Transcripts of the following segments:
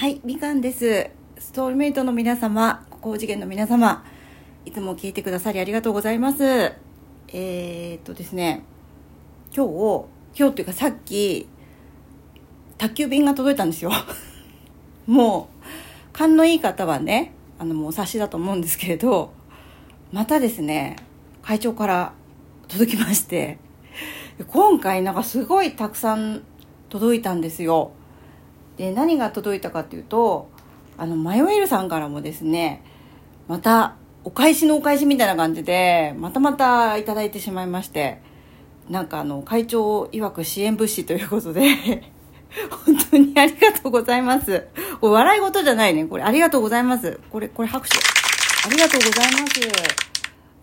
はい、みかんです。ストールメイトの皆様、高次元の皆様、いつも聞いてくださりありがとうございます。えー、っとですね、今日、今日っていうかさっき、宅急便が届いたんですよ。もう、勘のいい方はね、あのもうお察しだと思うんですけれど、またですね、会長から届きまして、今回なんかすごいたくさん届いたんですよ。で何が届いたかというとあのマヨエルさんからもですねまたお返しのお返しみたいな感じでまたまたいただいてしまいましてなんかあの会長曰く支援物資ということで 本当にありがとうございます。これ笑い事じゃないねこれ。ありがとうございます。これこれ拍手。ありがとうございます。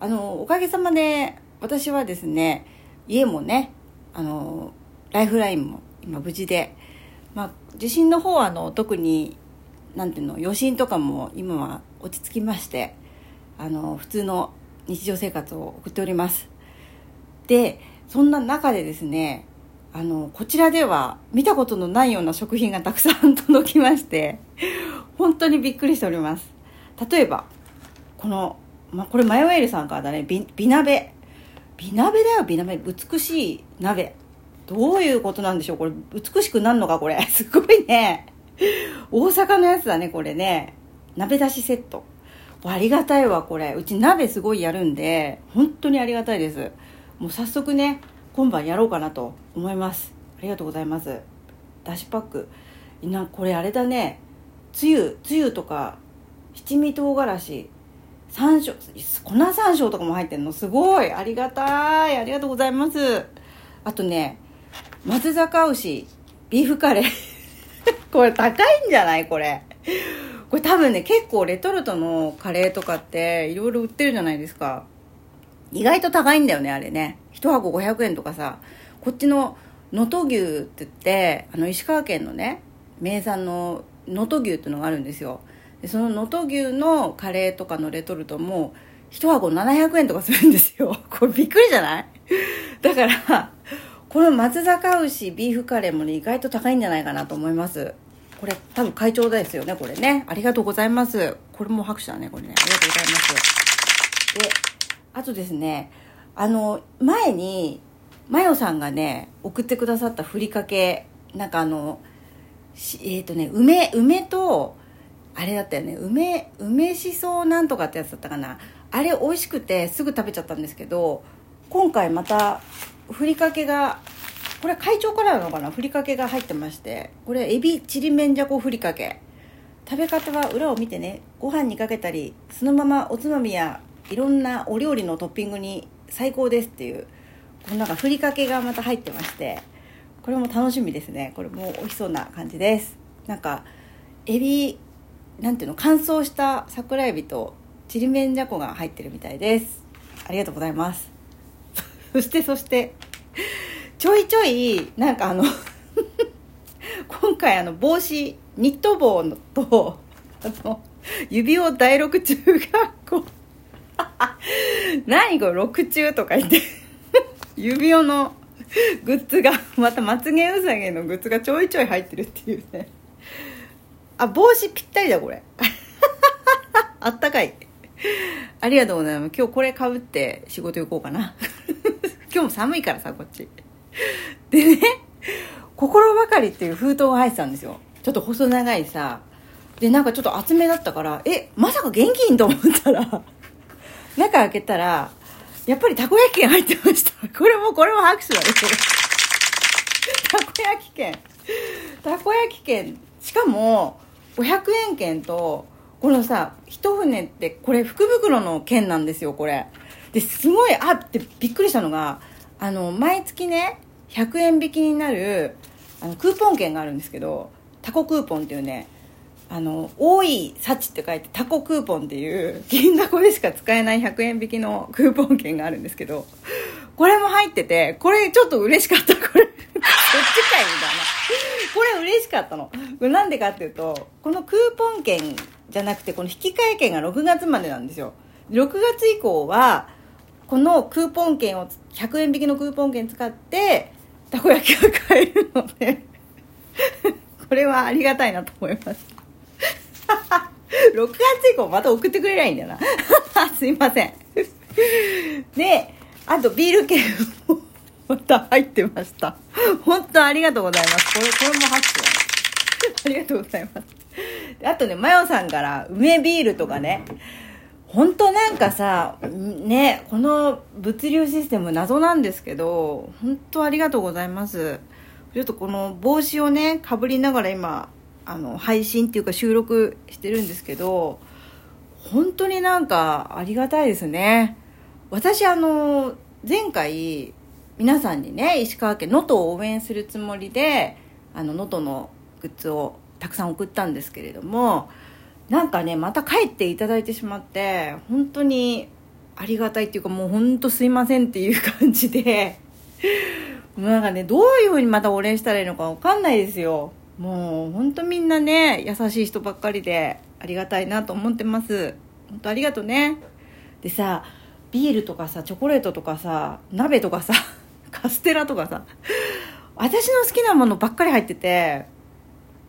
あのおかげさまで私はですね家もねあのライフラインも今無事でまあ、地震の方はあの特になんていうの余震とかも今は落ち着きましてあの普通の日常生活を送っております。でそんな中でですねあのこちらでは見たことのないような食品がたくさん届きまして本当にびっくりしております。例えばこの、まあ、これマヨエールさんからだね美美鍋。美鍋だよ美鍋。美しい鍋。どういうことなんでしょう？これ美しくなるのか？これ。すごいね。大阪のやつだねこれね。鍋出しセット。ありがたいわこれ。うち鍋すごいやるんで本当にありがたいです。もう早速ね今晩やろうかなと思います。ありがとうございます。だしパック。なこれあれだね。つゆつゆとか七味唐辛子。山椒粉山椒とかも入ってんの。すごい。ありがたい。ありがとうございます。あとね松坂牛ビーフカレー。これ高いんじゃない？これ。これ多分ね結構レトルトのカレーとかっていろいろ売ってるじゃないですか。意外と高いんだよねあれね。1箱500円とかさ。こっちの能登牛って言ってあの石川県のね名産の能登牛っていうのがあるんですよ。でその能登牛のカレーとかのレトルトも1箱700円とかするんですよ。これびっくりじゃない？だからこの松坂牛ビーフカレーもね意外と高いんじゃないかなと思います。これ多分会長ですよねこれね。ありがとうございます。これも拍手だねこれね。ありがとうございます。であとですねあの前にマヨさんがね送ってくださったふりかけなんかあのえっ、ー、とね梅梅とあれだったよね梅梅しそなんとかってやつだったかな。あれ美味しくてすぐ食べちゃったんですけど今回またふりかけがこれ会長からなのかな？ふりかけが入ってましてこれエビちりめんじゃこふりかけ。食べ方は裏を見てね。ご飯にかけたりそのままおつまみやいろんなお料理のトッピングに最高ですっていうこのなんかふりかけがまた入ってましてこれも楽しみですね。これも美味しそうな感じです。なんかエビなんていうの乾燥した桜エビとちりめんじゃこが入ってるみたいです。ありがとうございます。そしてそしてちょいちょいなんかあの 今回あの帽子ニット帽のとあの指輪第六中学校 何これ六中とか言って指輪のグッズがまたまつげうさぎのグッズがちょいちょい入ってるっていうね。あ帽子ぴったりだこれ。あったかい。ありがとうございます。今日これかぶって仕事行こうかな。今日も寒いからさこっち。でね心ばかりっていう封筒が入ってたんですよ。ちょっと細長いさ。でなんかちょっと厚めだったからえまさか現金と思ったら。中開けたらやっぱりたこ焼き券入ってました。これもこれも拍手だねたこ焼き券。たこ焼き券。しかも500円券とこのさ一船ってこれ福袋の券なんですよこれ。ですごいあってびっくりしたのがあの毎月ね100円引きになるあのクーポン券があるんですけどタコクーポンっていうねあの多い幸って書いてタコクーポンっていう銀だこでしか使えない100円引きのクーポン券があるんですけどこれも入っててこれちょっと嬉しかった。これそっちかいみたいな。これ嬉しかったの。なんでかっていうとこのクーポン券じゃなくてこの引換券が6月までなんですよ。6月以降はこのクーポン券を100円引きのクーポン券使ってたこ焼きが買えるので。これはありがたいなと思います。6月以降また送ってくれないんだよな。すいません。であとビール券もまた入ってました。本当ありがとうございます。これこれも拍手だありがとうございます。あとねマヨさんから梅ビールとかね本当なんかさねこの物流システム謎なんですけど本当ありがとうございます。ちょっとこの帽子をねかぶりながら今あの配信っていうか収録してるんですけど本当になんかありがたいですね。私あの前回皆さんにね石川県能登を応援するつもりであの能登のグッズをたくさん送ったんですけれどもなんかねまた帰っていただいてしまって本当にありがたいっていうかもう本当すいませんっていう感じで。なんかねどういうふうにまたお礼したらいいのか分かんないですよ。もう本当みんなね優しい人ばっかりでありがたいなと思ってます。本当ありがとね。でさビールとかさチョコレートとかさ鍋とかさ カステラとかさ私の好きなものばっかり入ってて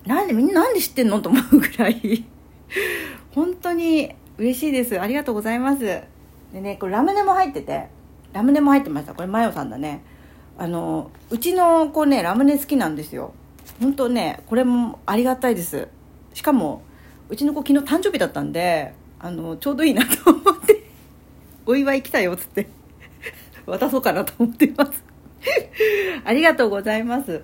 なんでみんななんで知ってんのと思うぐらい。本当に嬉しいです。ありがとうございます。でねこれラムネも入っててラムネも入ってました。これマヨさんだね。あのうちの子ねラムネ好きなんですよ。本当ねこれもありがたいです。しかもうちの子昨日誕生日だったんであのちょうどいいなと思って お祝い来たよっつって 渡そうかなと思っています。ありがとうございます。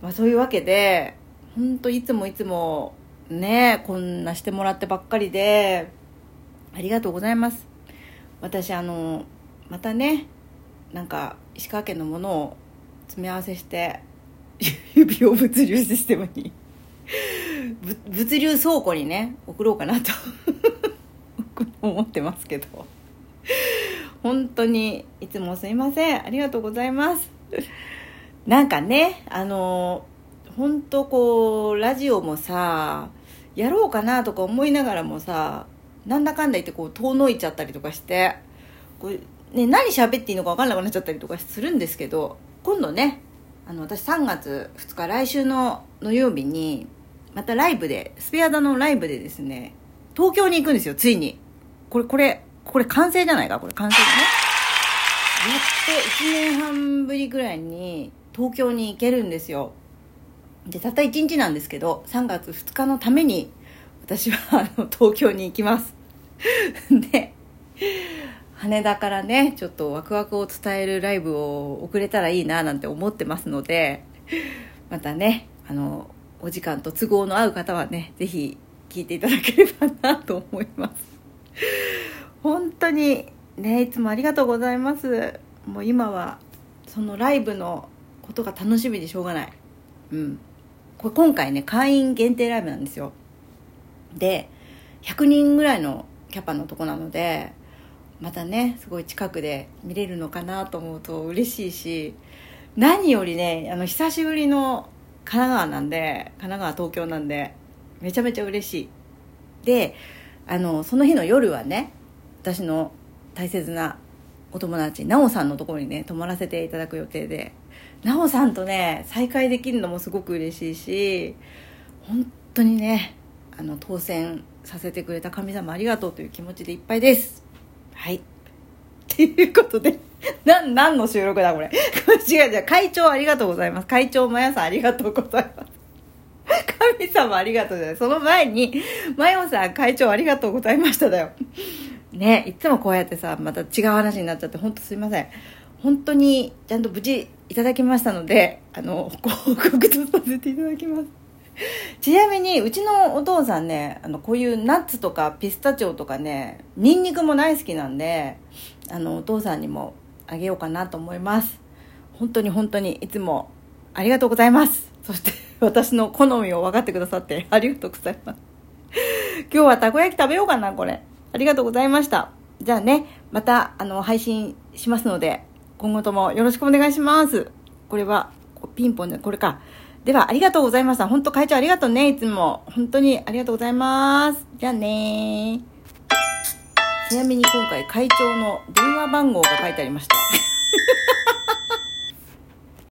まあそういうわけで本当いつもいつもねこんなしてもらってばっかりでありがとうございます。私あのまたねなんか石川県のものを詰め合わせして 指を物流システムに物流倉庫にね送ろうかなと 思ってますけど。本当にいつもすいません。ありがとうございます。なんかねあの本当こうラジオもさやろうかなとか思いながらもさなんだかんだ言ってこう遠のいちゃったりとかしてこれ、ね、何喋っていいのか分かんなくなっちゃったりとかするんですけど今度ねあの私3月2日来週の土曜日にまたライブでスペアダのライブでですね東京に行くんですよついに。これこれこれ完成じゃないか？これ完成だね。やっと1年半ぶりぐらいに東京に行けるんですよ。でたった1日なんですけど3月2日のために私はあの東京に行きます。で羽田からねちょっとワクワクを伝えるライブを送れたらいいななんて思ってますのでまたねあのお時間と都合の合う方はね是非聞いていただければなと思います。本当にねいつもありがとうございます。もう今はそのライブのことが楽しみでしょうがない。うん。これ今回ね会員限定ライブなんですよ。で100人ぐらいのキャパのとこなのでまたねすごい近くで見れるのかなと思うと嬉しいし何よりねあの久しぶりの神奈川なんで神奈川東京なんでめちゃめちゃ嬉しい。であのその日の夜はね私の大切なお友達奈緒さんのところにね泊まらせていただく予定で奈緒さんとね再会できるのもすごく嬉しいし本当にねあの当選させてくれた神様ありがとうという気持ちでいっぱいです。はい。っていうことで な何の収録だこれ。違う違う会長ありがとうございます。会長まやさんありがとうございます。神様ありがとうじゃない。その前にまよさん会長ありがとうございましただよ。ねいつもこうやってさまた違う話になっちゃって本当すいません。本当にちゃんと無事いただきましたのであの報告とさせていただきます。ちなみにうちのお父さんねあのこういうナッツとかピスタチオとかねニンニクも大好きなんであのお父さんにもあげようかなと思います。本当に本当にいつもありがとうございます。そして私の好みを分かってくださってありがとうございます。今日はたこ焼き食べようかなこれ。ありがとうございました。じゃあねまたあの配信しますので今後ともよろしくお願いしますこれはピンポンでこれかでは、ありがとうございました。本当会長ありがとうね、いつも。本当にありがとうございます。じゃあねちなみに今回会長の電話番号が書いてありました。